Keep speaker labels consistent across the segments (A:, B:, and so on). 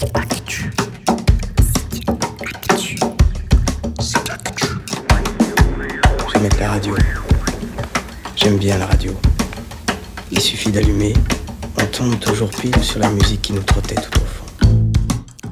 A: J'aime la radio. J'aime bien la radio. Il suffit d'allumer, on tombe toujours pile sur la musique qui nous trottait tout au fond.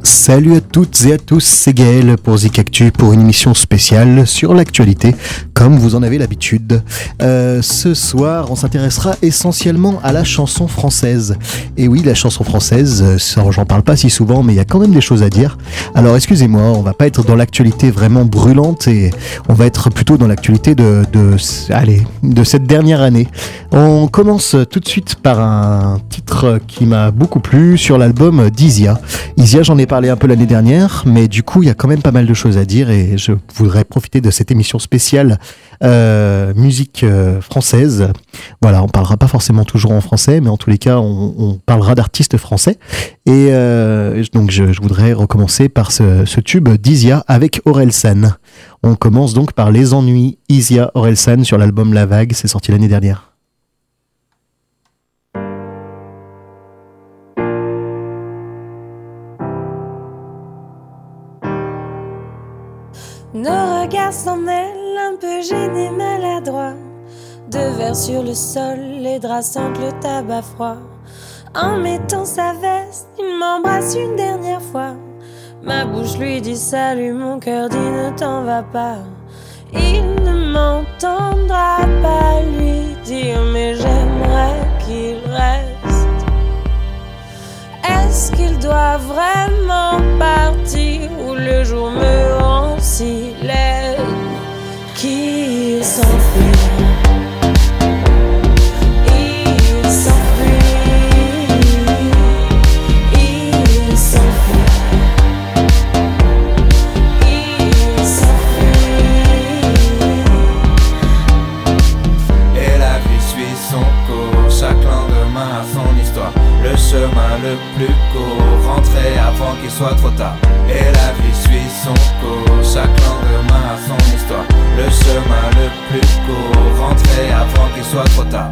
B: Salut à toutes et à tous, c'est Gaël pour Zik Actu pour une émission spéciale sur l'actualité, comme vous en avez l'habitude. Euh, ce soir, on s'intéressera essentiellement à la chanson française. Et oui, la chanson française, ça, j'en parle pas si souvent, mais il y a quand même des choses à dire. Alors excusez-moi, on va pas être dans l'actualité vraiment brûlante et on va être plutôt dans l'actualité de, de, allez, de cette dernière année. On commence tout de suite par un titre qui m'a beaucoup plu sur l'album d'Isia. Isia, j'en ai parlé un peu l'année dernière, mais du coup, il y a quand même pas mal de choses à dire et je voudrais profiter de cette émission spéciale euh, musique euh, française. Voilà, on parlera pas forcément toujours en français, mais en tous les cas, on, parlera d'artistes français. Et euh, donc, je, voudrais recommencer par ce, tube d'Isia avec Orelsan. On commence donc par Les Ennuis, Isia Orelsan sur l'album La Vague, c'est sorti l'année dernière.
C: Nos regards s'en mêlent, un peu gênés, maladroits. Deux verres sur le sol, les draps sentent le tabac froid. En mettant sa veste, il m'embrasse une dernière fois. Ma bouche lui dit salut, mon cœur dit ne t'en va pas. Il ne m'entendra pas lui dire, mais j'aimerais qu'il reste. Est-ce qu'il doit vraiment partir ou le jour me rend si laide
D: Le chemin le plus court, rentrer avant qu'il soit trop tard. Soit trop tard.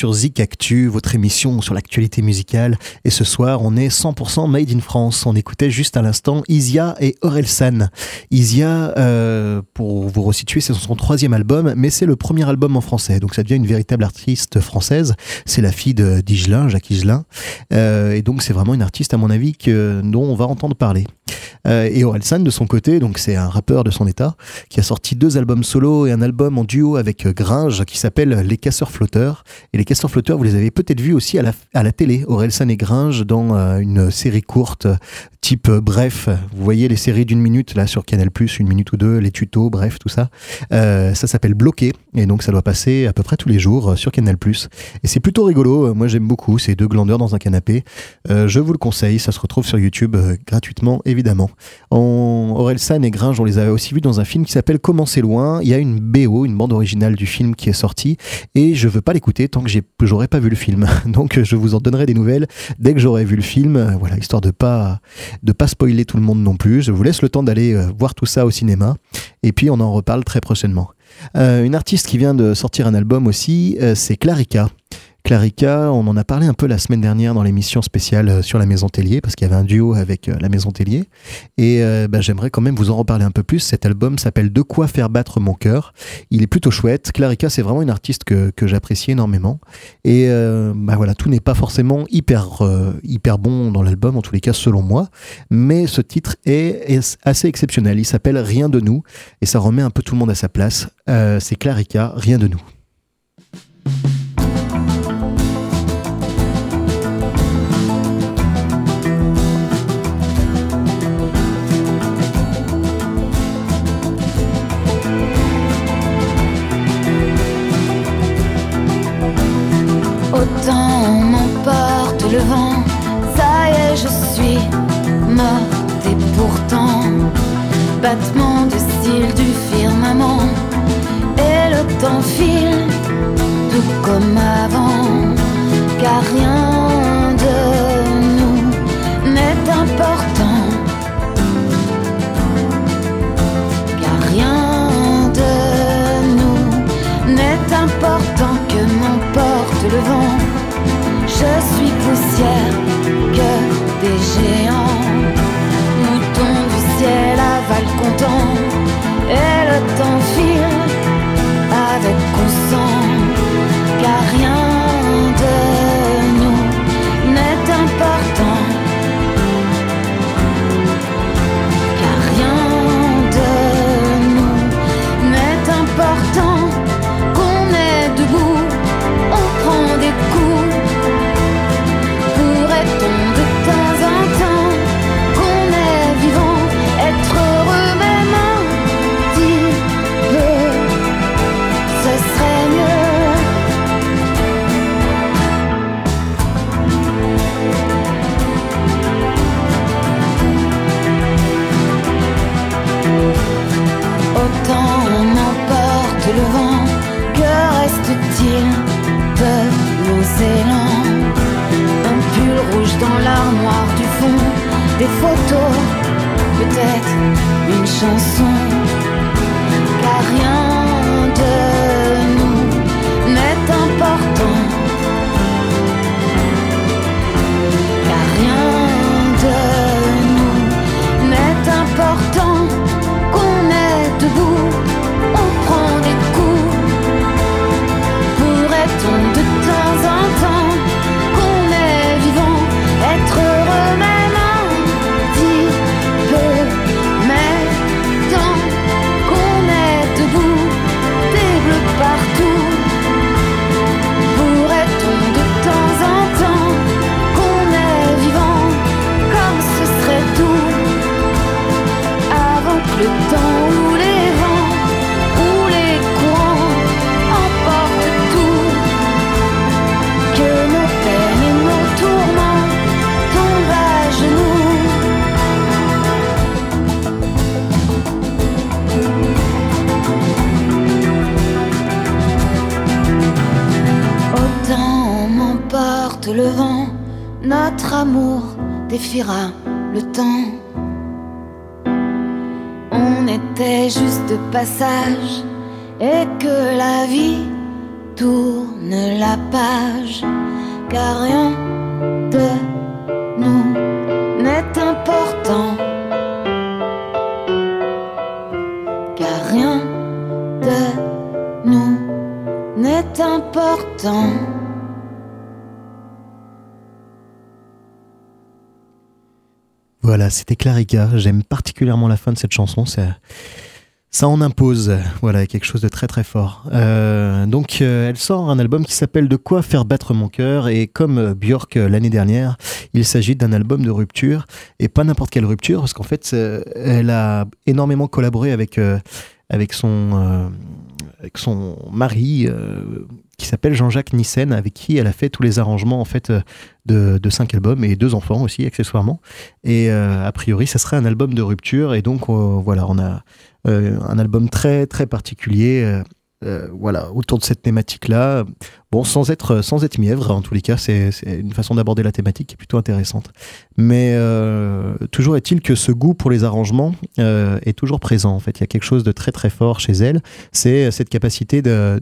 B: Sur Zik Actu, votre émission sur l'actualité musicale. Et ce soir, on est 100% made in France. On écoutait juste à l'instant Isia et Orelsan. Isia, euh, pour vous resituer, c'est son troisième album, mais c'est le premier album en français. Donc ça devient une véritable artiste française. C'est la fille de d'Higelin, Jacques Higelin. Euh, et donc c'est vraiment une artiste, à mon avis, dont on va entendre parler. Euh, et Orelsan, de son côté, donc c'est un rappeur de son état, qui a sorti deux albums solo et un album en duo avec Gringe qui s'appelle Les Casseurs Flotteurs. Casseurs Flotteurs, vous les avez peut-être vus aussi à la, télé, Orelsan et Gringe, dans euh, une série courte type euh, bref. Vous voyez les séries d'une minute là sur Canal+, une minute ou deux, les tutos, bref, tout ça. Euh, ça s'appelle Bloqué et donc ça doit passer à peu près tous les jours sur Canal+. Et c'est plutôt rigolo. Moi j'aime beaucoup. C'est deux glandeurs dans un canapé. je vous le conseille. Ça se retrouve sur YouTube gratuitement évidemment. En Orelsan et Gringe, on les avait aussi vus dans un film qui s'appelle Comment c'est loin. Il y a une BO, une bande originale du film qui est sortie et je veux pas l'écouter tant que j'aurais pas vu le film. Donc je vous en donnerai des nouvelles dès que j'aurai vu le film. Voilà, histoire de pas de pas spoiler tout le monde non plus. Je vous laisse le temps d'aller euh, voir tout ça au cinéma et puis on en reparle très prochainement. Euh, une artiste qui vient de sortir un album aussi, euh, c'est Clarica. Clarica, on en a parlé un peu la semaine dernière dans l'émission spéciale euh, sur la Maison Tellier, parce qu'il y avait un duo avec euh, la Maison Tellier. Et euh, bah, j'aimerais quand même vous en reparler un peu plus. Cet album s'appelle De quoi faire battre mon cœur. Il est plutôt chouette. Clarica, c'est vraiment une artiste que, j'apprécie énormément. Et bah, voilà, tout n'est pas forcément hyper, hyper bon dans l'album, en tous les cas selon moi. Mais ce titre est, assez exceptionnel. Il s'appelle Rien de nous. Et ça remet un peu tout le monde à sa place. c'est Clarica, Rien de nous.
E: Battement de style du firmament, et le temps file tout comme avant, car rien de nous n'est important. Car rien de nous n'est important que m'emporte le vent. Je suis poussière que des géants. Tourne la page, car rien de nous n'est important. Car rien de nous n'est important.
B: Voilà, c'était Clarica. J'aime particulièrement la fin de cette chanson. Ça, Ça en impose, voilà, quelque chose de très très fort. Euh, donc euh, elle sort un album qui s'appelle De quoi faire battre mon cœur et comme euh, Björk l'année dernière, il s'agit d'un album de rupture et pas n'importe quelle rupture parce qu'en fait elle a énormément collaboré avec, son mari qui s'appelle Jean-Jacques Nissen avec qui elle a fait tous les arrangements en fait de, de cinq albums et deux enfants aussi accessoirement et a priori ça serait un album de rupture et donc voilà on a euh, un album très très particulier. Euh, euh, voilà, autour de cette thématique-là. Bon, sans être, sans être mièvre, en tous les cas, c'est une façon d'aborder la thématique qui est plutôt intéressante. Mais toujours est-il que ce goût pour les arrangements est toujours présent. En fait, il y a quelque chose de très très fort chez elle. C'est cette capacité de,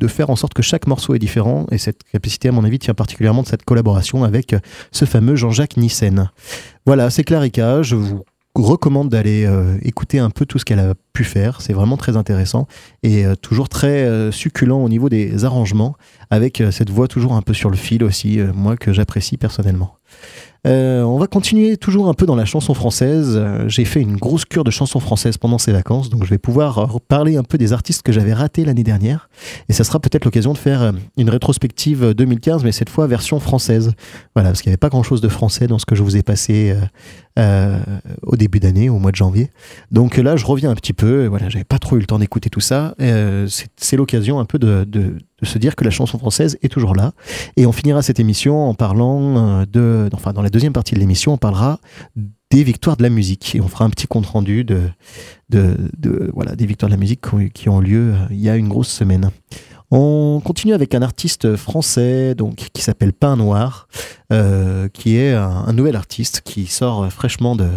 B: de, faire en sorte que chaque morceau est différent. Et cette capacité, à mon avis, tient particulièrement de cette collaboration avec ce fameux Jean-Jacques Nissen. Voilà, c'est Clarica. Je vous recommande d'aller euh, écouter un peu tout ce qu'elle a pu faire. C'est vraiment très intéressant et euh, toujours très euh, succulent au niveau des arrangements, avec cette voix toujours un peu sur le fil aussi, moi que j'apprécie personnellement. On va continuer toujours un peu dans la chanson française. J'ai fait une grosse cure de chansons françaises pendant ces vacances, donc je vais pouvoir parler un peu des artistes que j'avais ratés l'année dernière. Et ça sera peut-être l'occasion de faire une rétrospective 2015, mais cette fois version française. Voilà, parce qu'il n'y avait pas grand-chose de français dans ce que je vous ai passé au début d'année, au mois de janvier. Donc là, je reviens un petit peu. Voilà, j'avais pas trop eu le temps d'écouter tout ça. c'est l'occasion un peu de, se dire que la chanson française est toujours là. Et on finira cette émission en parlant euh, de, enfin dans la deuxième partie de l'émission, on parlera des victoires de la musique et on fera un petit compte rendu de, de, voilà des victoires de la musique qui ont lieu euh, il y a une grosse semaine. On continue avec un artiste français donc qui s'appelle Pain Noir, euh, qui est un, nouvel artiste qui sort fraîchement de,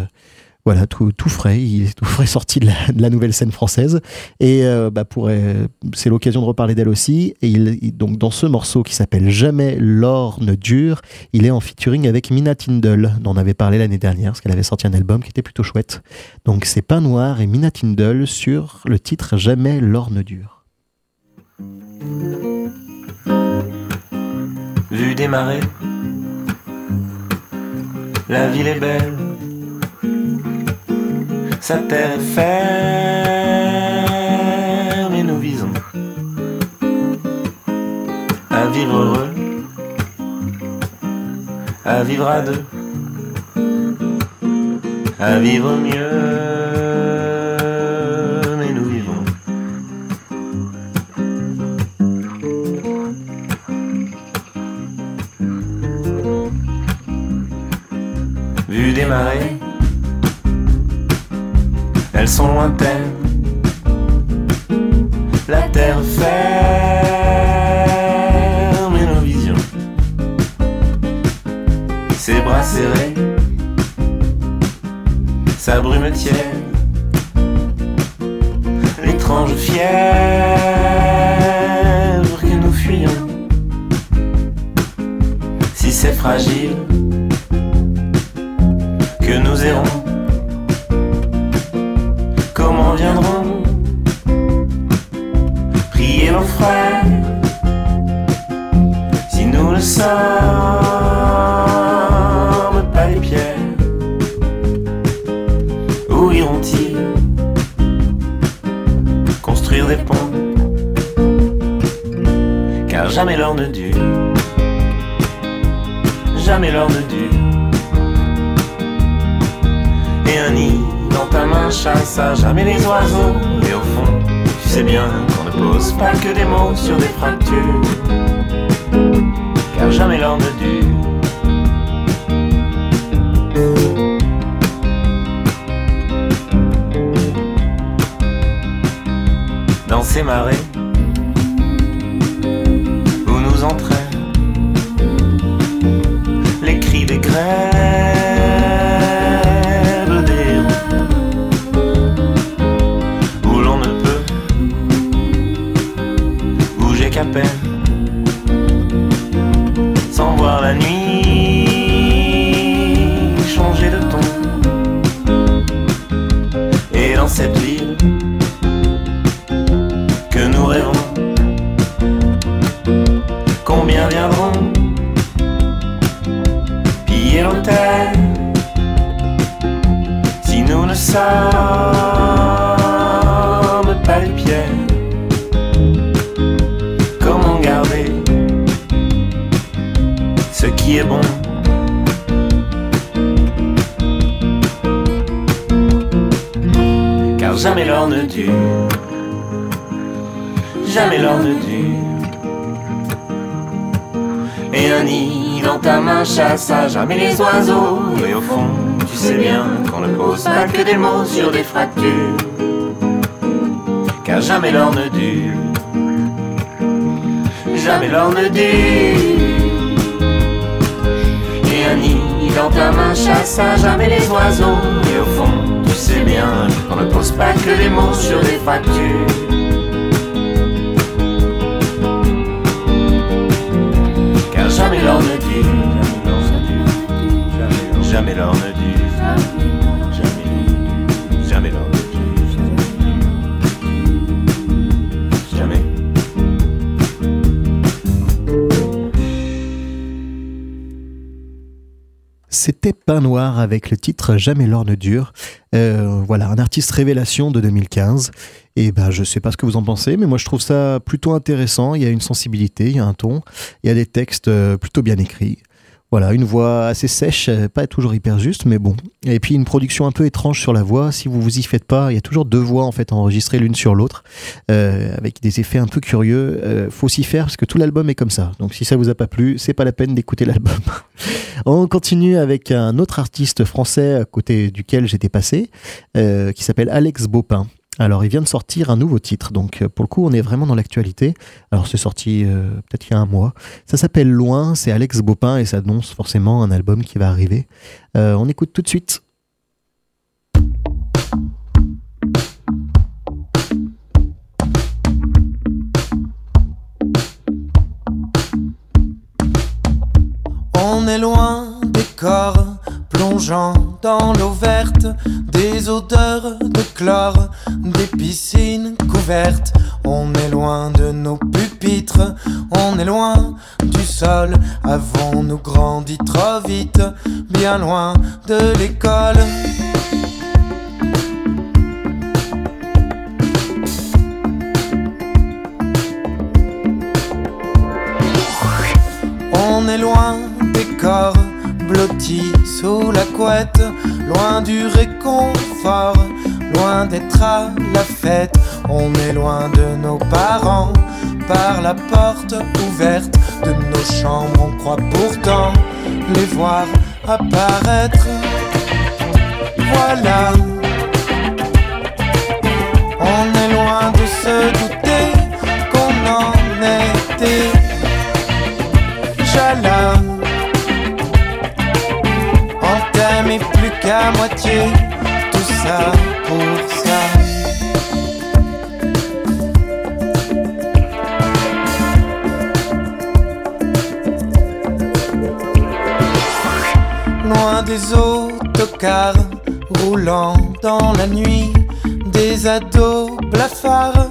B: voilà, tout, frais, il est tout frais sorti de la, nouvelle scène française. Et euh, bah euh, c'est l'occasion de reparler d'elle aussi. Et il, donc dans ce morceau qui s'appelle Jamais l'or ne dure, il est en featuring avec Mina Tindall, dont on avait parlé l'année dernière, parce qu'elle avait sorti un album qui était plutôt chouette. Donc c'est Pain Noir et Mina Tindall sur le titre Jamais l'or ne dure.
D: Vu démarrer, la ville est belle. Sa terre est ferme et nous visons à vivre heureux, à vivre à deux, à vivre mieux, elles sont lointaines. La terre ferme et nos visions. Ses bras serrés, sa brume tienne. L'étrange fièvre que nous fuyons. Si c'est fragile, qui est bon. Car jamais l'or ne dure, jamais l'or ne dure. Et un nid dans ta main chasse à jamais les oiseaux. Et au fond, tu sais bien qu'on ne pose pas que des mots sur des fractures. Car jamais l'or ne dure, jamais l'or ne dure. Dans ta main chasse à jamais les oiseaux. Et au fond, tu sais bien qu'on ne pose pas que des mots sur des fractures. Car jamais l'or ne dure, jamais l'or ne dure,
B: C'était Pain Noir avec le titre Jamais l'or ne dure. Euh, voilà, un artiste révélation de 2015. Et ben, je sais pas ce que vous en pensez, mais moi je trouve ça plutôt intéressant. Il y a une sensibilité, il y a un ton, il y a des textes euh, plutôt bien écrits. Voilà, une voix assez sèche, euh, pas toujours hyper juste, mais bon. Et puis une production un peu étrange sur la voix. Si vous vous y faites pas, il y a toujours deux voix en fait enregistrées l'une sur l'autre, euh, avec des effets un peu curieux. Euh, faut s'y faire parce que tout l'album est comme ça. Donc si ça vous a pas plu, c'est pas la peine d'écouter l'album. On continue avec un autre artiste français à côté duquel j'étais passé, euh, qui s'appelle Alex Baupin. Alors, il vient de sortir un nouveau titre, donc euh, pour le coup, on est vraiment dans l'actualité. Alors, c'est sorti euh, peut-être il y a un mois. Ça s'appelle Loin, c'est Alex Baupin et ça annonce forcément un album qui va arriver. Euh, on écoute tout de suite.
F: On est loin des corps plongeant dans l'eau verte, des odeurs de chlore, des piscines couvertes. On est loin de nos pupitres, on est loin du sol. Avons-nous grandi trop vite, bien loin de l'école? On est loin des corps blottis sous la couette, loin du réconfort, loin d'être à la fête. On est loin de nos parents, par la porte ouverte de nos chambres, on croit pourtant les voir apparaître. Voilà, on est loin de se douter qu'on en était. Jala On t'aimait plus qu'à moitié ça pour ça. Loin des autocars Roulant dans la nuit Des ados blafards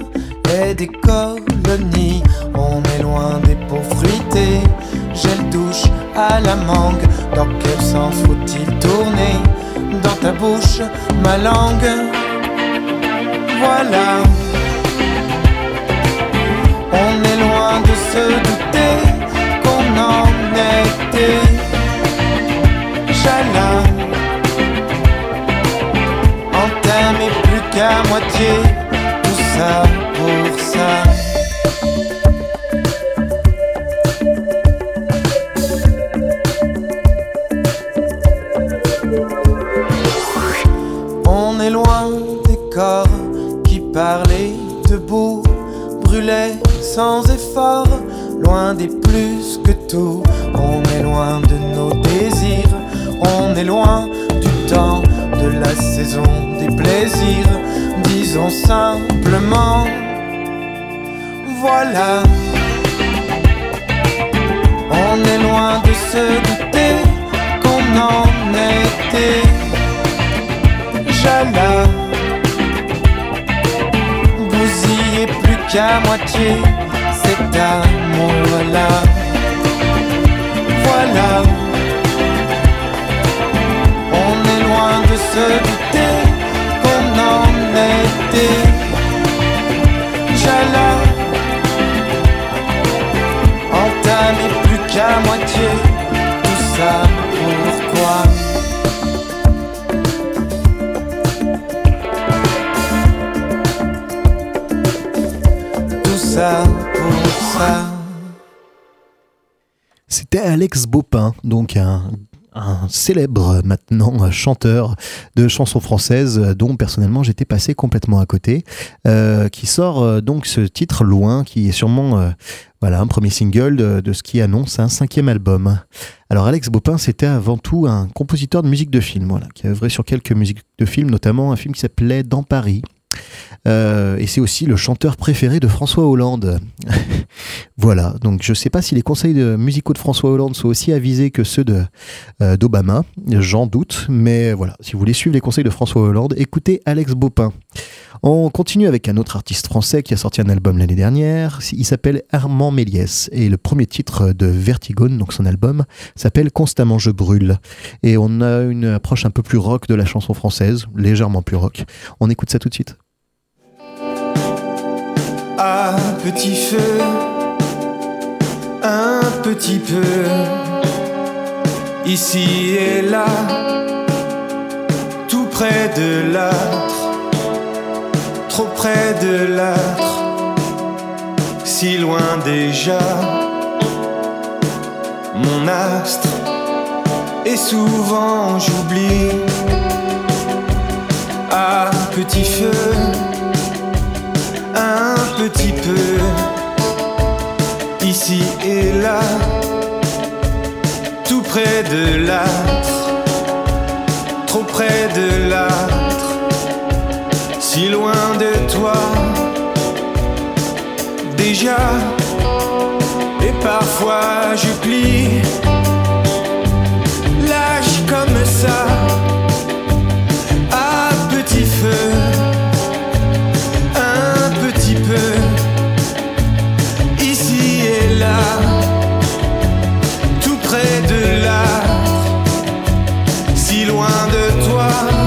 F: Et des colonies. On est loin des peaux fruitées Gel douche à la mangue. Dans quel sens faut-il tourner? Ta bouche ma langue. Voilà. On est loin de se douter Qu'on en était. On t'aimait plus qu'à moitié. Tout ça pour ça des plus que tout. On est loin de nos désirs, on est loin du temps, de la saison des plaisirs. Disons simplement, voilà. On est loin de se douter qu'on en était. Jala Bousillé plus qu'à moitié voilà, voilà. On est loin de se douter qu'on en était. Jala. Entamé plus qu'à moitié. Tout ça pourquoi? Tout ça.
B: C'était Alex Baupin, donc un célèbre maintenant chanteur de chansons françaises dont personnellement j'étais passé complètement à côté, euh, qui sort euh, donc ce titre Loin, qui est sûrement euh, voilà un premier single de, ce qui annonce un cinquième album. Alors Alex Baupin, c'était avant tout un compositeur de musique de film, voilà, qui a œuvré sur quelques musiques de films, notamment un film qui s'appelait Dans Paris, euh, et c'est aussi le chanteur préféré de François Hollande. voilà, donc je ne sais pas si les conseils de musicaux de François Hollande sont aussi avisés que ceux euh, d'Obama, j'en doute, mais voilà, si vous voulez suivre les conseils de François Hollande, écoutez Alex Baupin. On continue avec un autre artiste français qui a sorti un album l'année dernière. Il s'appelle Armand Méliès et le premier titre de Vertigone, donc son album, s'appelle Constamment je brûle. Et on a une approche un peu plus rock de la chanson française, légèrement plus rock. On écoute ça tout de suite
F: à petit feu, un petit peu, ici et là, tout près de l'âtre, trop près de l'âtre, si loin déjà, mon astre, et souvent j'oublie, à petit feu un petit peu, ici et là, tout près de l'âtre, trop près de l'âtre, si loin de toi, déjà, et parfois je plie, lâche comme ça, loin de toi.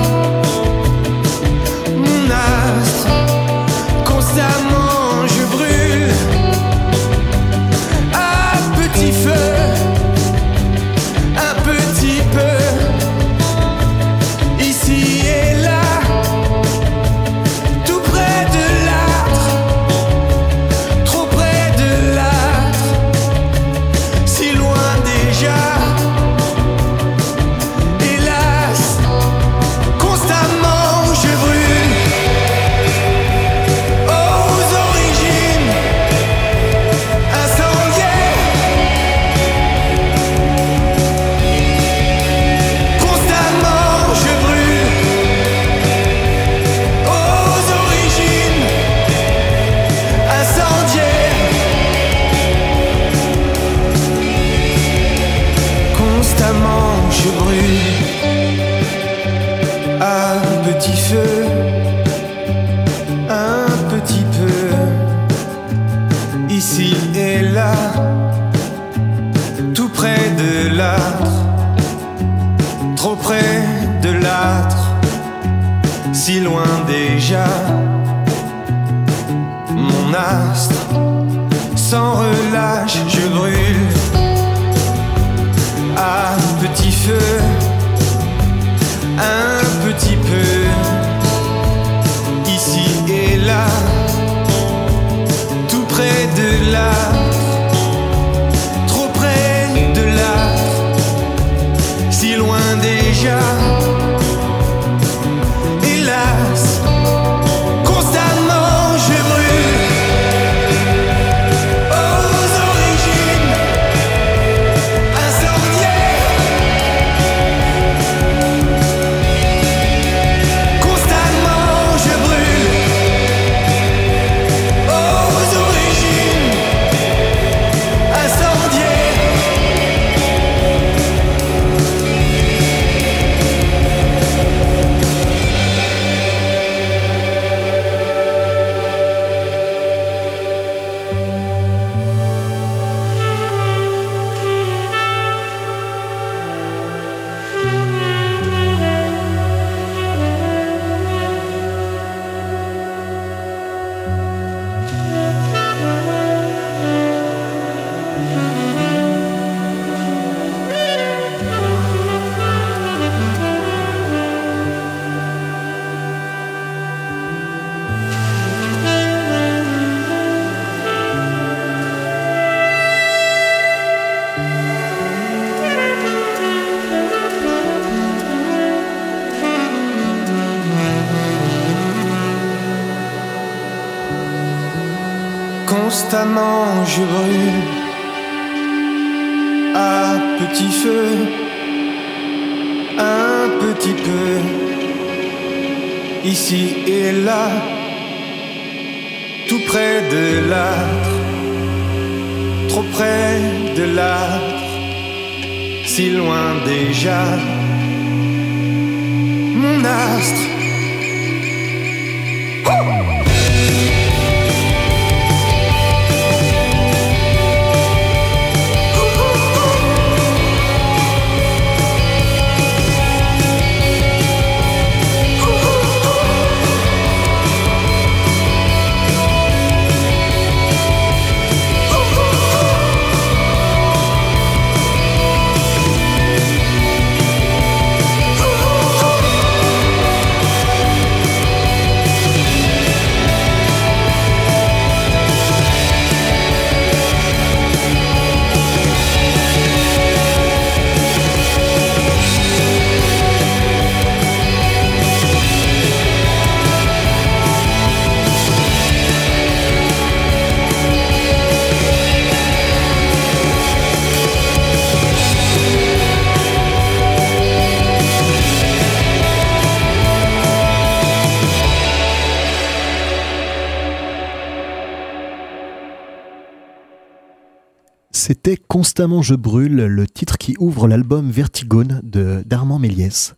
B: C'était Constamment je brûle, le titre qui ouvre l'album Vertigone de d'Armand Méliès.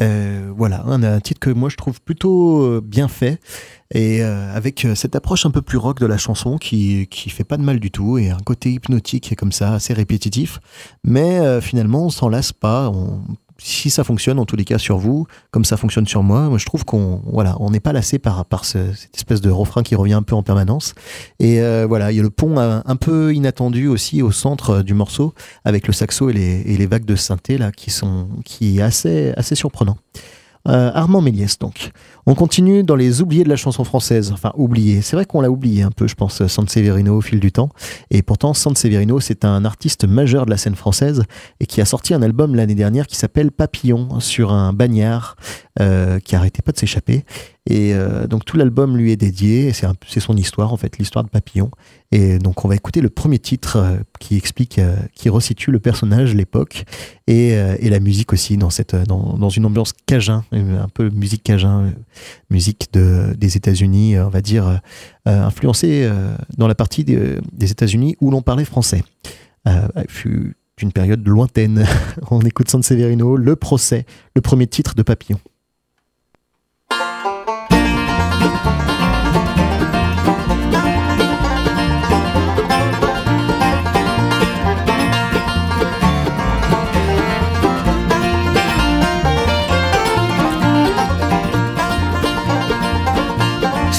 B: Euh, voilà, un, un, titre que moi je trouve plutôt euh, bien fait et euh, avec cette approche un peu plus rock de la chanson qui qui fait pas de mal du tout et un côté hypnotique comme ça assez répétitif, mais finalement on s'en lasse pas. Si ça fonctionne en tous les cas sur vous, comme ça fonctionne sur moi, moi je trouve qu'on voilà, on n'est pas lassé par par ce, cette espèce de refrain qui revient un peu en permanence. Et euh, voilà, il y a le pont un, un, peu inattendu aussi au centre du morceau avec le saxo et les, et les vagues de synthé là qui sont qui est assez assez surprenant. Euh, Armand Méliès donc. On continue dans les oubliés de la chanson française. Enfin, oubliés. C'est vrai qu'on l'a oublié un peu, je pense, Severino au fil du temps. Et pourtant, Severino, c'est un artiste majeur de la scène française et qui a sorti un album l'année dernière qui s'appelle Papillon sur un bagnard euh, qui arrêtait pas de s'échapper. Et euh, donc tout l'album lui est dédié. C'est son histoire en fait, l'histoire de Papillon. Et donc on va écouter le premier titre euh, qui explique, qui resitue le personnage, l'époque et, la musique aussi dans, dans une ambiance cajun, un peu musique cajun, musique de, des États-Unis, on va dire influencée dans la partie des, États-Unis où l'on parlait français. fut une période lointaine. on écoute Severino, le procès, le premier titre de Papillon.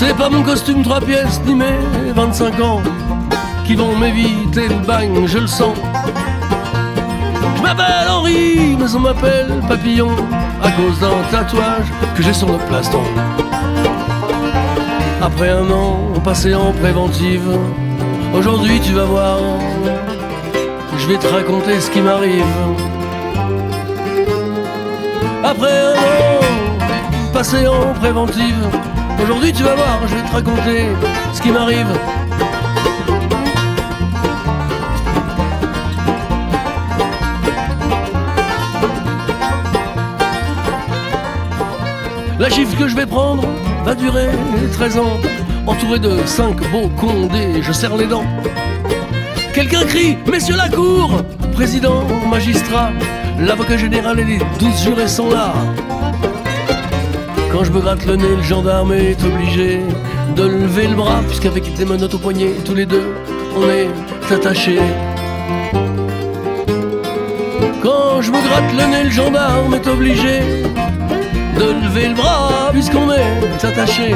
G: C'est pas mon costume trois pièces ni mes 25 ans qui vont m'éviter le bagne, je le sens. Je m'appelle Henri, mais on m'appelle Papillon à cause d'un tatouage que j'ai sur le plaston. Après un an passé en préventive, aujourd'hui tu vas voir, je vais te raconter ce qui m'arrive. Après un an passé en préventive, Aujourd'hui tu vas voir, je vais te raconter ce qui m'arrive. La gifle que je vais prendre va durer 13 ans, entouré de 5 beaux condés, je serre les dents. Quelqu'un crie, messieurs la cour, président, magistrat, l'avocat général et les 12 jurés sont là. Quand je me gratte le nez, le gendarme est obligé de lever le bras, puisqu'avec tes menottes au poignet, tous les deux, on est attachés. Quand je me gratte le nez, le gendarme est obligé de lever le bras, puisqu'on est attachés.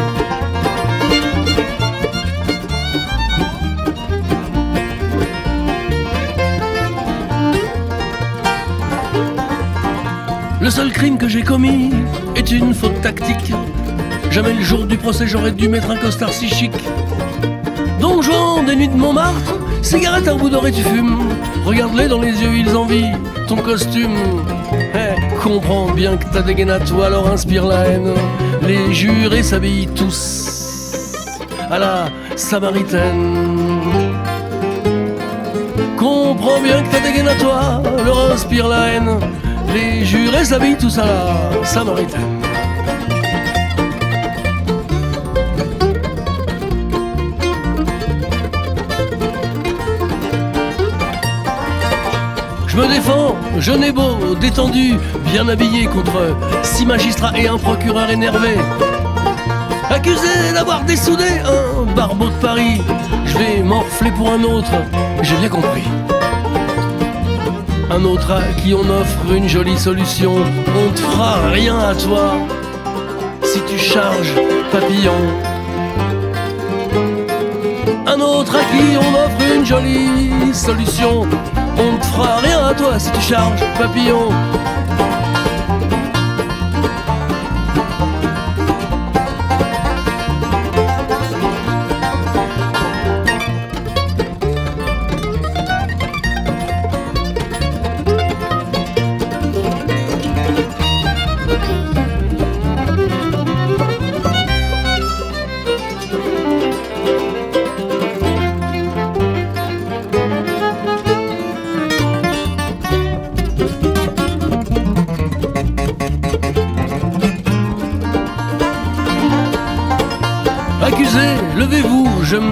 G: Le seul crime que j'ai commis est une faute tactique. Jamais le jour du procès j'aurais dû mettre un costard si chic. Don Juan des nuits de Montmartre, cigarette un bout d'or et tu fumes. Regarde-les dans les yeux, ils envient ton costume. Eh, comprends bien que ta dégaine à toi leur inspire la haine. Les jurés s'habillent tous à la samaritaine. comprends bien que ta dégaine à toi leur inspire la haine. Les jurés s'habillent tout ça la samaritaine. Je me défends, jeune et beau, détendu, bien habillé contre six magistrats et un procureur énervé. Accusé d'avoir dessoudé un barbeau de Paris, je vais m'enfler pour un autre, j'ai bien compris. Un autre à qui on offre une jolie solution, on ne fera rien à toi si tu charges papillon. Un autre à qui on offre une jolie solution, on ne fera rien à toi si tu charges papillon.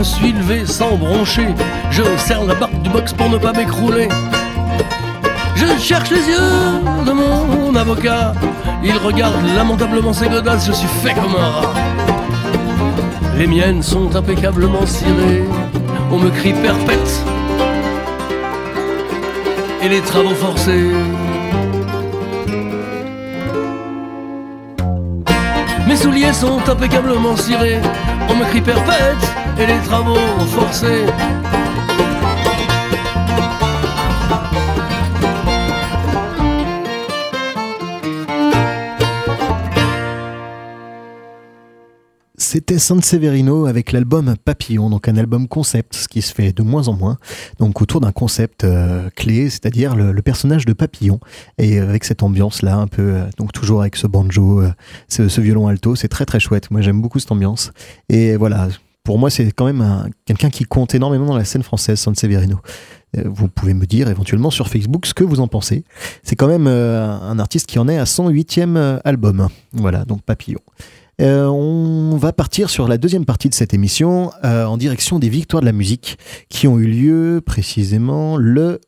G: Me suis levé sans broncher. Je serre la barre du box pour ne pas m'écrouler. Je cherche les yeux de mon avocat. Il regarde lamentablement ses godasses, je suis fait comme un rat. Les miennes sont impeccablement cirées. On me crie perpète. Et les travaux forcés. Mes souliers sont impeccablement cirés. On me crie perpète et les travaux forcés.
B: C'était San Severino avec l'album Papillon, donc un album concept, ce qui se fait de moins en moins, donc autour d'un concept euh, clé, c'est-à-dire le, personnage de Papillon, et avec cette ambiance-là, un peu, euh, donc toujours avec ce banjo, euh, ce, ce, violon alto, c'est très très chouette. Moi j'aime beaucoup cette ambiance, et voilà, pour moi, c'est quand même quelqu'un qui compte énormément dans la scène française, San Severino. Euh, vous pouvez me dire éventuellement sur Facebook ce que vous en pensez. C'est quand même euh, un artiste qui en est à son huitième euh, album. Voilà, donc Papillon. on va partir sur la deuxième partie de cette émission en direction des victoires de la musique qui ont eu lieu précisément le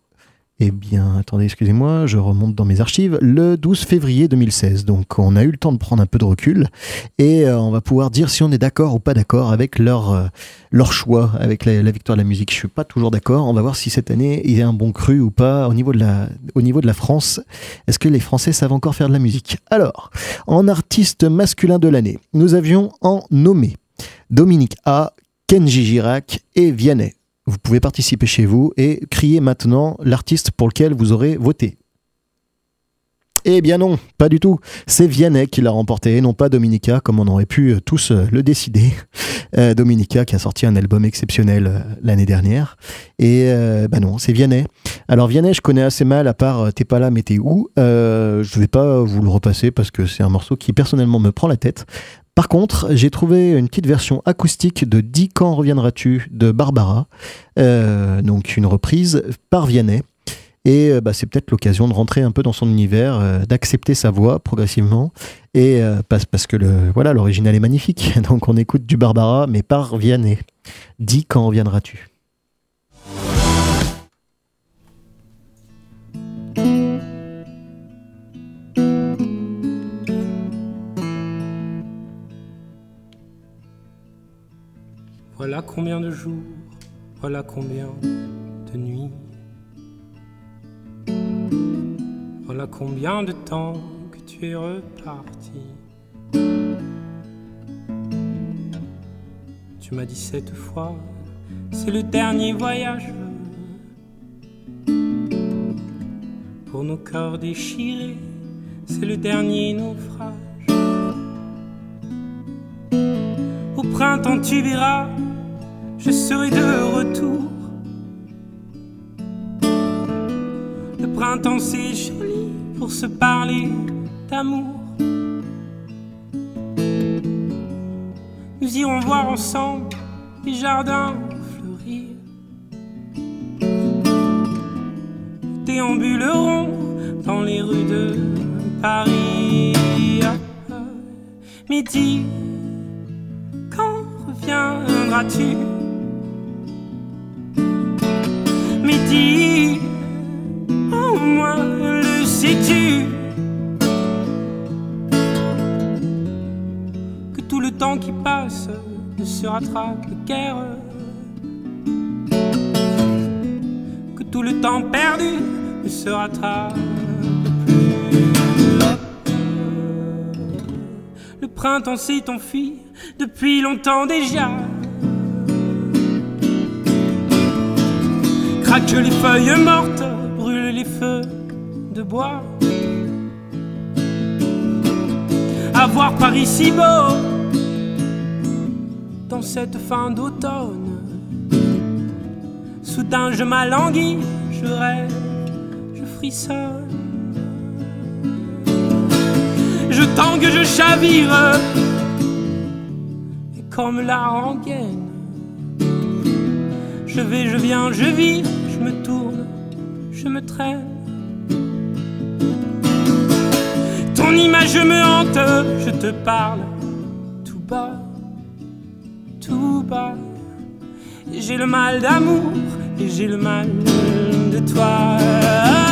B: eh bien, attendez, excusez-moi, je remonte dans mes archives. Le 12 février 2016. Donc, on a eu le temps de prendre un peu de recul et euh, on va pouvoir dire si on est d'accord ou pas d'accord avec leur, euh, choix, avec la, victoire de la musique. Je suis pas toujours d'accord. On va voir si cette année il y a un bon cru ou pas au niveau de la, au niveau de la France. Est-ce que les Français savent encore faire de la musique? Alors, en artiste masculin de l'année, nous avions en nommé Dominique A, Kenji Girac et Vianney. Vous pouvez participer chez vous et crier maintenant l'artiste pour lequel vous aurez voté. Eh bien non, pas du tout. C'est Vianney qui l'a remporté, et non pas Dominica, comme on aurait pu euh, tous euh, le décider. Euh, Dominica qui a sorti un album exceptionnel l'année dernière. Et ben non, c'est Vianney. Alors Vianney, je connais assez mal, à part T'es pas là, mais t'es où? Je vais pas vous le repasser parce que c'est un morceau qui personnellement me prend la tête. Par contre, j'ai trouvé une petite version acoustique de Dis quand reviendras-tu de Barbara, euh, donc une reprise par Vianney. Et euh, bah, c'est peut-être l'occasion de rentrer un peu dans son univers, euh, d'accepter sa voix progressivement. Et parce, que voilà, l'original est magnifique. Donc on écoute du Barbara, mais par Vianney. Dis quand reviendras-tu?
H: Voilà combien de jours, voilà combien de nuits. Voilà combien de temps que tu es reparti. Tu m'as dit cette fois, c'est le dernier voyage. Pour nos corps déchirés, c'est le dernier naufrage. Au printemps, tu verras je serai de retour. Le printemps c'est joli pour se parler d'amour. Nous irons voir ensemble les jardins fleurir. déambuleront dans les rues de Paris. Midi, quand reviendras-tu? Au moins le sais-tu? Que tout le temps qui passe ne se rattrape guère Que tout le temps perdu ne se rattrape Le printemps s'est enfui depuis longtemps déjà. Craque les feuilles mortes, brûle les feux de bois. À voir Paris si beau dans cette fin d'automne. Soudain je m'alanguis, je rêve, je frissonne. Je tangue, je chavire, et comme la rengaine, je vais, je viens, je vis, je me tourne, je me traîne. Ton image me hante, je te parle tout bas, tout bas. J'ai le mal d'amour et j'ai le mal de toi.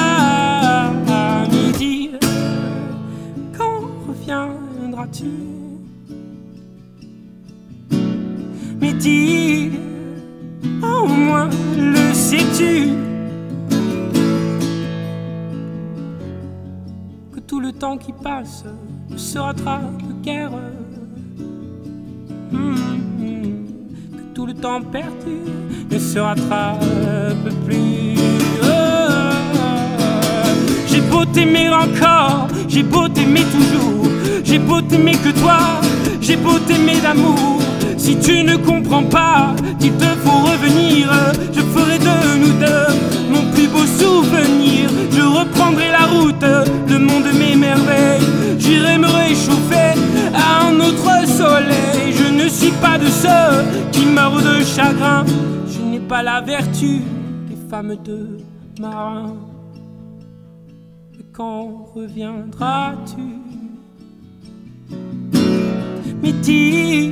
H: Qui passe ne se rattrape guère. Hmm, Que tout le temps perdu ne se rattrape plus. Oh, j'ai beau t'aimer encore, j'ai beau t'aimer toujours, j'ai beau t'aimer que toi, j'ai beau t'aimer d'amour. Si tu ne comprends pas qu'il te faut revenir, je ferai de nous deux mon plus beau souvenir. Je reprendrai la route, le monde m'émerveille. J'irai me réchauffer à un autre soleil. Je ne suis pas de ceux qui meurent de chagrin. Je n'ai pas la vertu des femmes de marins. Mais quand reviendras-tu? Mais dis,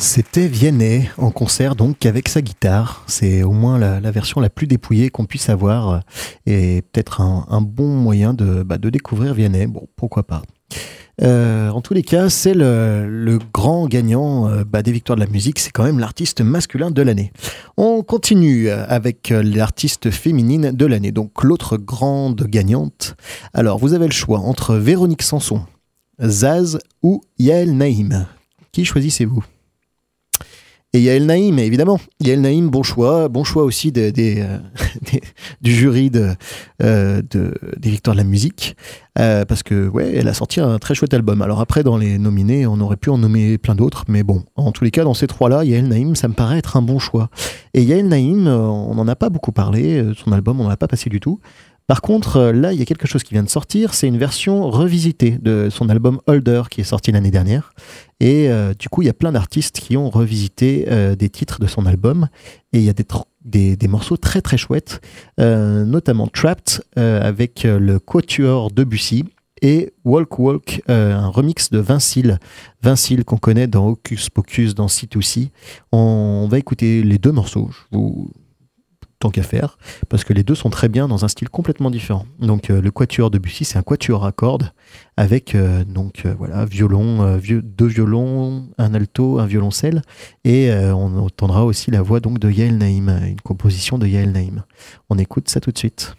B: C'était Vianney en concert donc avec sa guitare. C'est au moins la, version la plus dépouillée qu'on puisse avoir euh, et peut-être un, bon moyen de, bah, de découvrir Vianney. Bon, pourquoi pas. Euh, en tous les cas, c'est le, grand gagnant euh, bah, des victoires de la musique. C'est quand même l'artiste masculin de l'année. On continue avec l'artiste féminine de l'année. Donc l'autre grande gagnante. Alors vous avez le choix entre Véronique Sanson, Zaz ou Yael Naïm. Qui choisissez-vous? Et Yael Naïm, évidemment. Yael Naïm, bon choix. Bon choix aussi euh, des- du jury euh, de- des Victoires de la musique. Euh, parce que, ouais, elle a sorti un très chouette album. Alors après, dans les nominés, on aurait pu en nommer plein d'autres. Mais bon, en tous les cas, dans ces trois-là, Yael Naïm, ça me paraît être un bon choix. Et Yael Naïm, on n'en a pas beaucoup parlé. Son album, on n'en a pas passé du tout. Par contre, euh, là, il y a quelque chose qui vient de sortir. C'est une version revisitée de son album Holder qui est sorti l'année dernière. Et euh, du coup, il y a plein d'artistes qui ont revisité euh, des titres de son album. Et il y a des, morceaux très très chouettes, notamment Trapped avec le Quatuor Debussy et Walk Walk, un remix de Vincile. Vincile qu'on connaît dans Hocus Pocus, dans C2C. On va écouter les deux morceaux. Tant qu'à faire, parce que les deux sont très bien dans un style complètement différent. Donc euh, le quatuor de Bussy, c'est un quatuor à cordes avec euh, donc euh, voilà violon, vieux- deux violons, un alto, un violoncelle, et on entendra aussi la voix donc de Yael Naïm, une composition de Yael Naïm. On écoute ça tout de suite.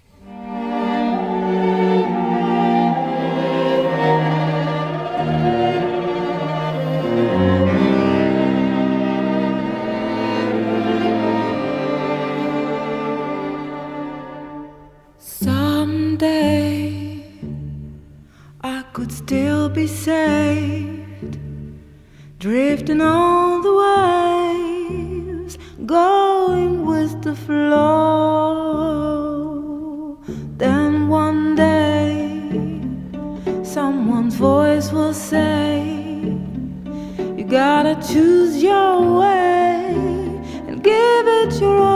I: could still be saved,
J: drifting on the waves, going with the flow. Then one day, someone's voice will say, You gotta choose your way and give it your all.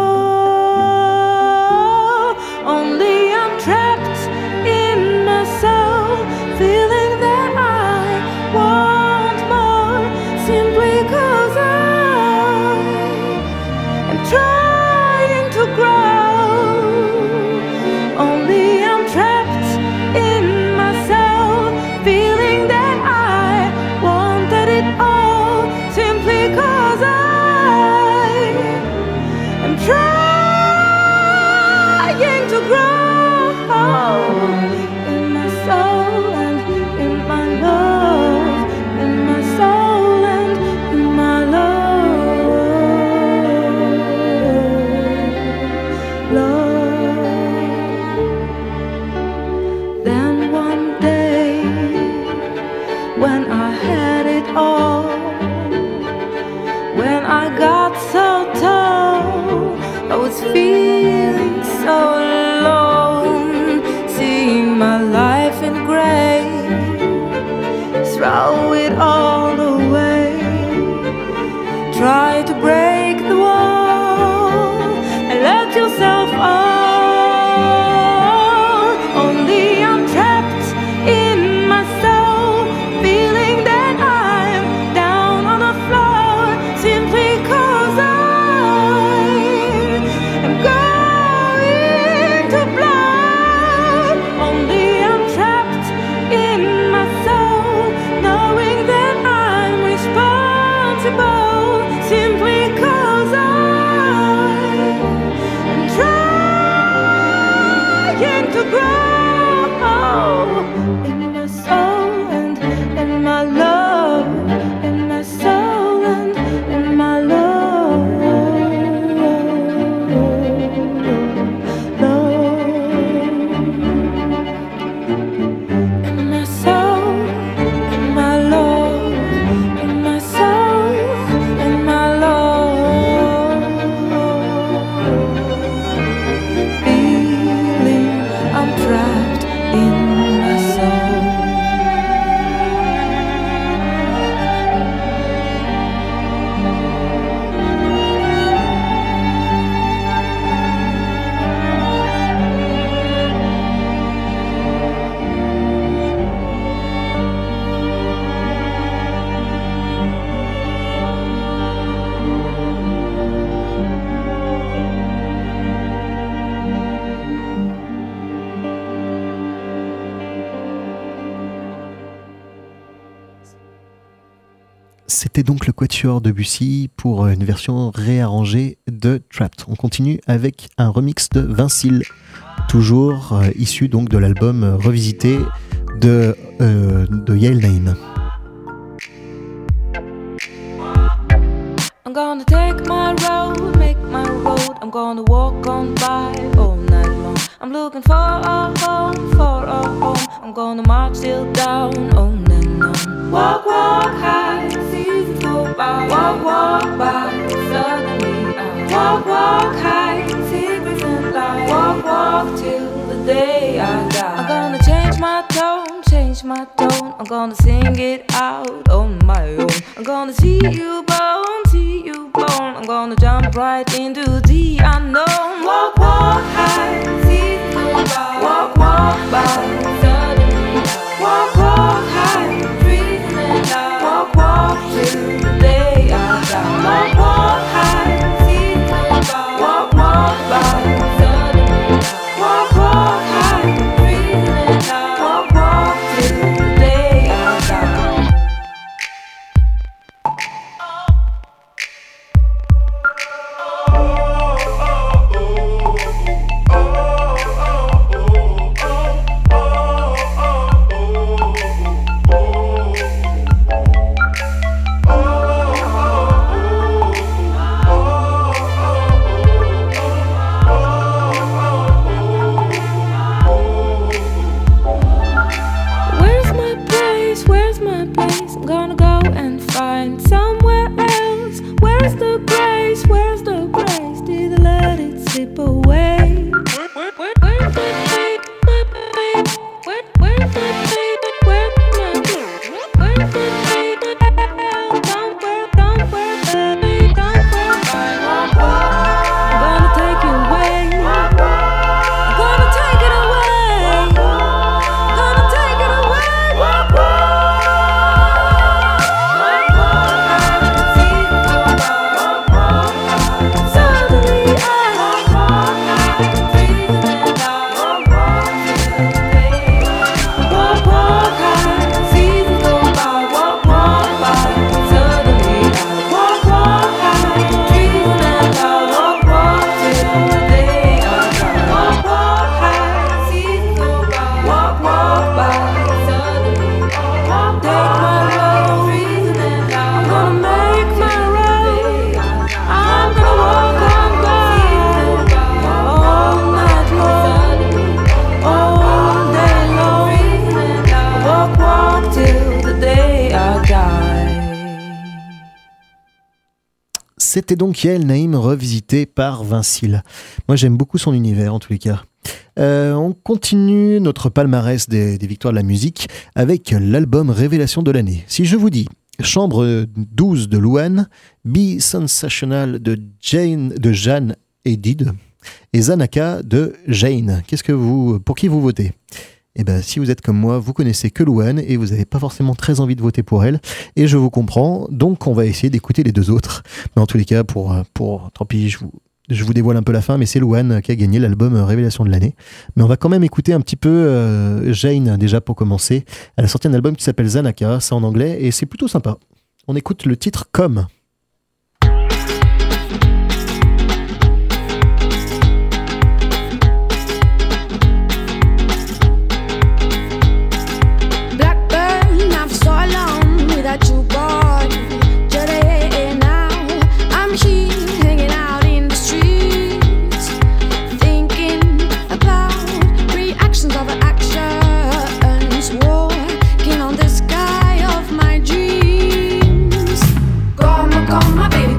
B: donc le Quatuor de Bussy pour euh, une version réarrangée de Trapped. On continue avec un remix de Vincile, toujours euh, issu donc de l'album euh, revisité de, de Yale
J: Name. my tone. I'm gonna sing it out on my own. I'm gonna see you bone, see you bone. I'm gonna jump right into the unknown. Walk, walk high, see you Walk, walk by. Walk, walk high, breathe and Walk, walk till.
K: C'était donc Yael Naïm revisité par Vincile. Moi j'aime beaucoup son univers en tous les cas. Euh, on continue notre palmarès des, victoires de la musique avec l'album Révélation de l'année. Si je vous dis Chambre 12 de Louane, Be Sensational de, Jane, de Jeanne Edid et Zanaka de Jane, qu'est-ce que vous, pour qui vous votez? Eh ben, si vous êtes comme moi, vous connaissez que Louane et vous n'avez pas forcément très envie de voter pour elle. Et je vous comprends. Donc, on va essayer d'écouter les deux autres. Mais en tous les cas, pour, pour, tant pis, je vous, je vous dévoile un peu la fin, mais c'est Louane qui a gagné l'album Révélation de l'année. Mais on va quand même écouter un petit peu euh, Jane déjà pour commencer. Elle a sorti un album qui s'appelle Zanaka, c'est en anglais et c'est plutôt sympa. On écoute le titre Comme. call my baby.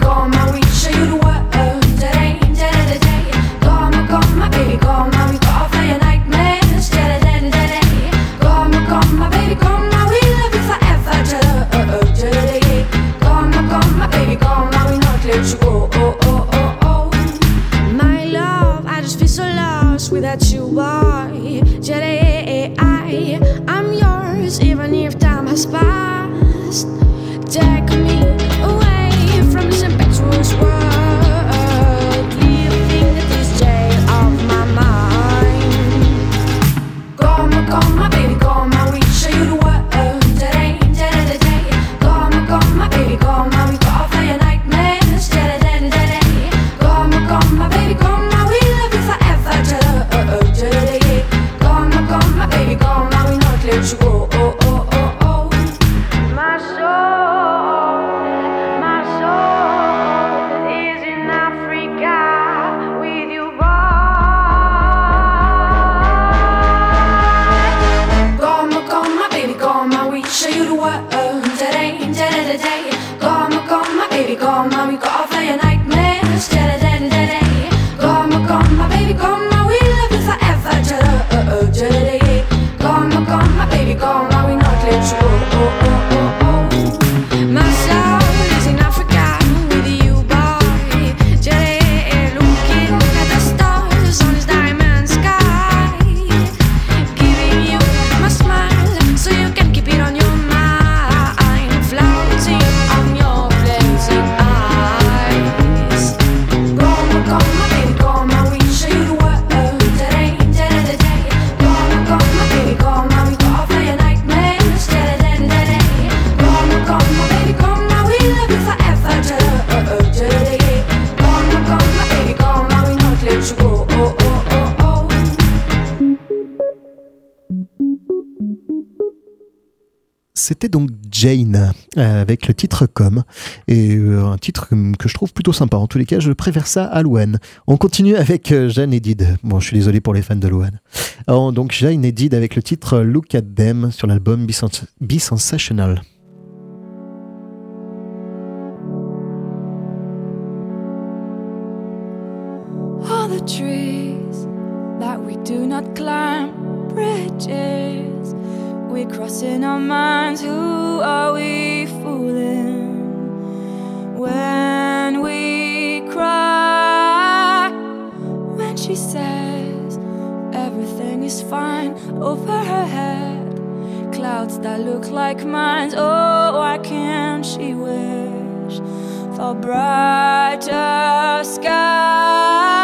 K: C'était donc Jane euh, avec le titre Comme et euh, un titre que je trouve plutôt sympa. En tous les cas, je préfère ça à Louane. On continue avec euh, Jeanne Edid. Bon, je suis désolé pour les fans de Louane. donc Jeanne Edid avec le titre Look at Them sur l'album Be Sensational.
J: All the trees that we do not climb, bridges we cross in our minds. Who are we fooling when we cry? When she says everything is fine over her head clouds that look like mine. Oh, why can't she wish for brighter skies?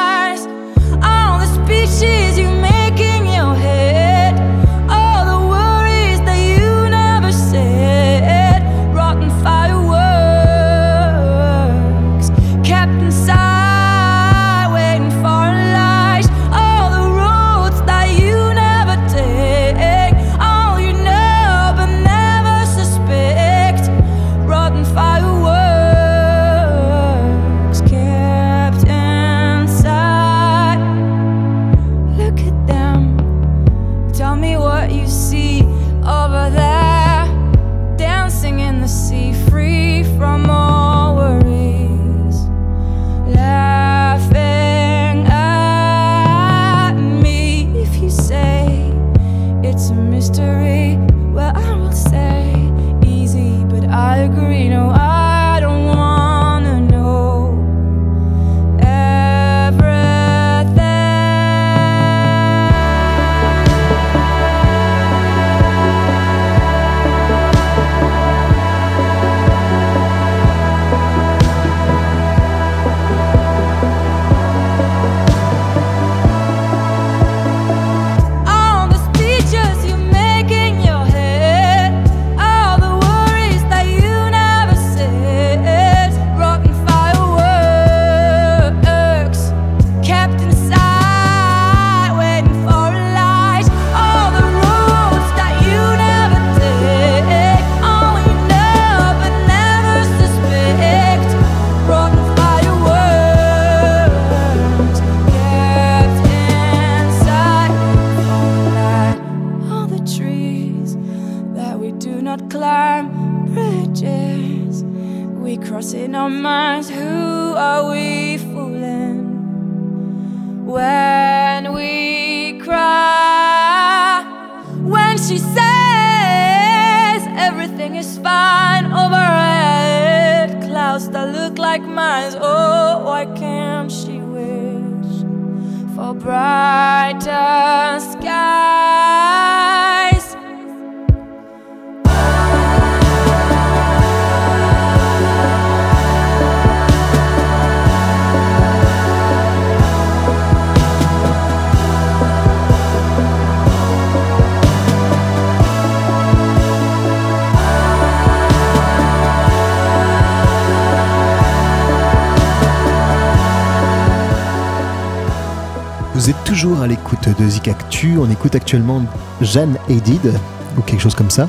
B: Vous êtes toujours à l'écoute de Zik Actu. On écoute actuellement Jeanne Haydid ou quelque chose comme ça.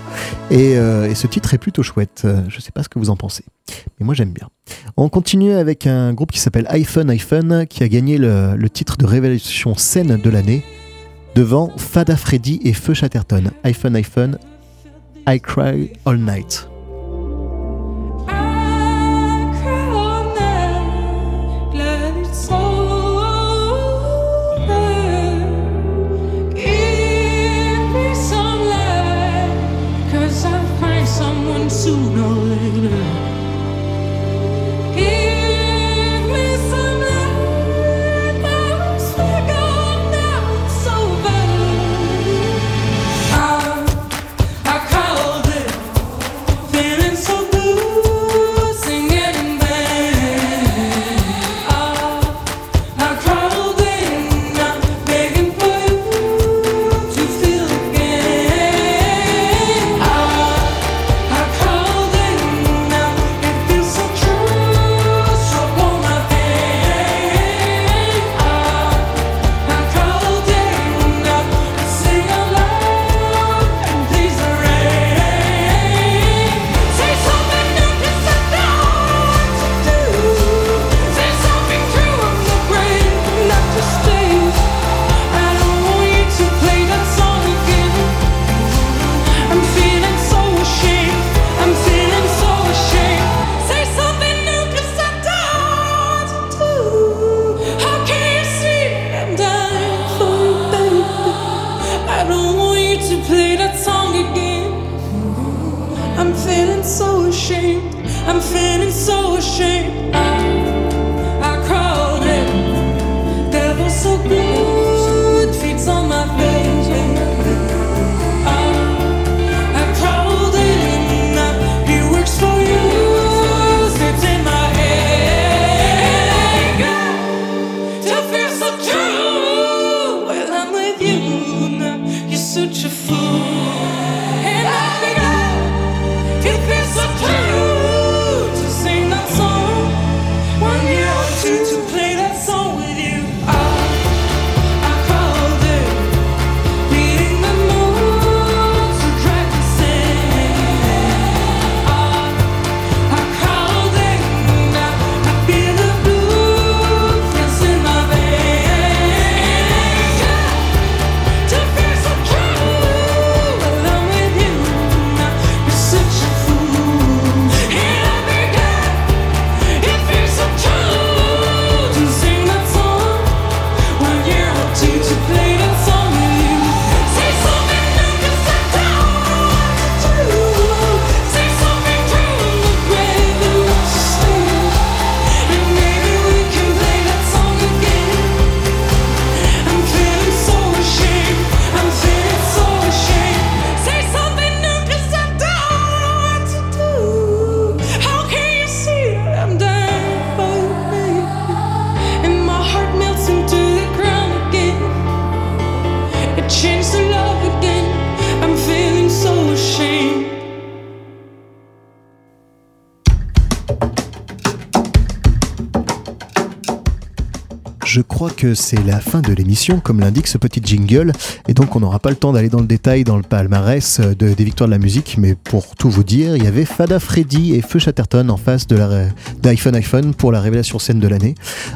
B: Et, euh, ce titre est plutôt chouette. Euh, Je sais pas ce que vous en pensez, mais moi j'aime bien. On continue avec un groupe qui s'appelle iPhone iPhone qui a gagné le, le titre de révélation scène de l'année devant Fada Freddy et Feu Chatterton. iPhone iPhone, I Cry All Night. Que c'est la fin de l'émission, comme l'indique ce petit jingle, et donc on n'aura pas le temps d'aller dans le détail dans le palmarès de, des victoires de la musique, mais pour tout vous dire, il y avait Fada Freddy et Feu Chatterton en face de d'iPhone iPhone pour la révélation scène de l'année.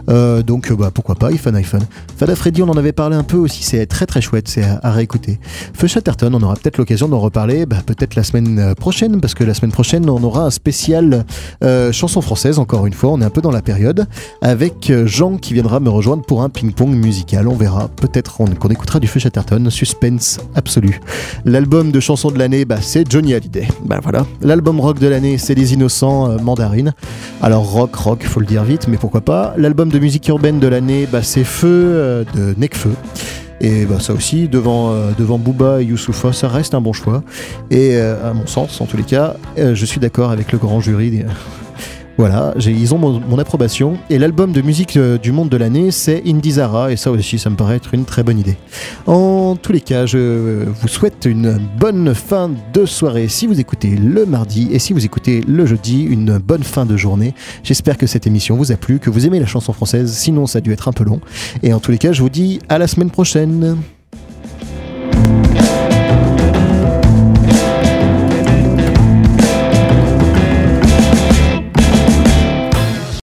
B: Euh, donc bah, pourquoi pas iPhone iPhone. Fada Freddy, on en avait parlé un peu aussi, c'est très très chouette, c'est à, réécouter. Feu Chatterton, on aura peut-être l'occasion d'en reparler, bah, peut-être la semaine euh, prochaine, parce que la semaine prochaine on aura un spécial euh, chanson française, encore une fois, on est un peu dans la période, avec Jean qui viendra me rejoindre pour un ping-pong musical, on verra, peut-être qu'on écoutera du Feu Chatterton, suspense absolu. L'album de chansons de l'année, bah, c'est Johnny Hallyday. Bah voilà. L'album rock de l'année, c'est Les Innocents euh, Mandarine. Alors rock, rock, faut le dire vite, mais pourquoi pas. L'album de musique urbaine de l'année, bah, c'est Feu euh, de Necfeu. Et bah, ça aussi, devant, euh, devant Booba et Youssoufa, ça reste un bon choix. Et à mon sens, en tous les cas, je suis d'accord avec le grand jury. Voilà, ils ont mon, approbation. Et l'album de musique euh, du monde de l'année, c'est Indizara. Et ça aussi, ça me paraît être une très bonne idée. En tous les cas, je vous souhaite une bonne fin de soirée si vous écoutez le mardi. Et si vous écoutez le jeudi, une bonne fin de journée. J'espère que cette émission vous a plu, que vous aimez la chanson française. Sinon, ça a dû être un peu long. Et en tous les cas, je vous dis à la semaine prochaine.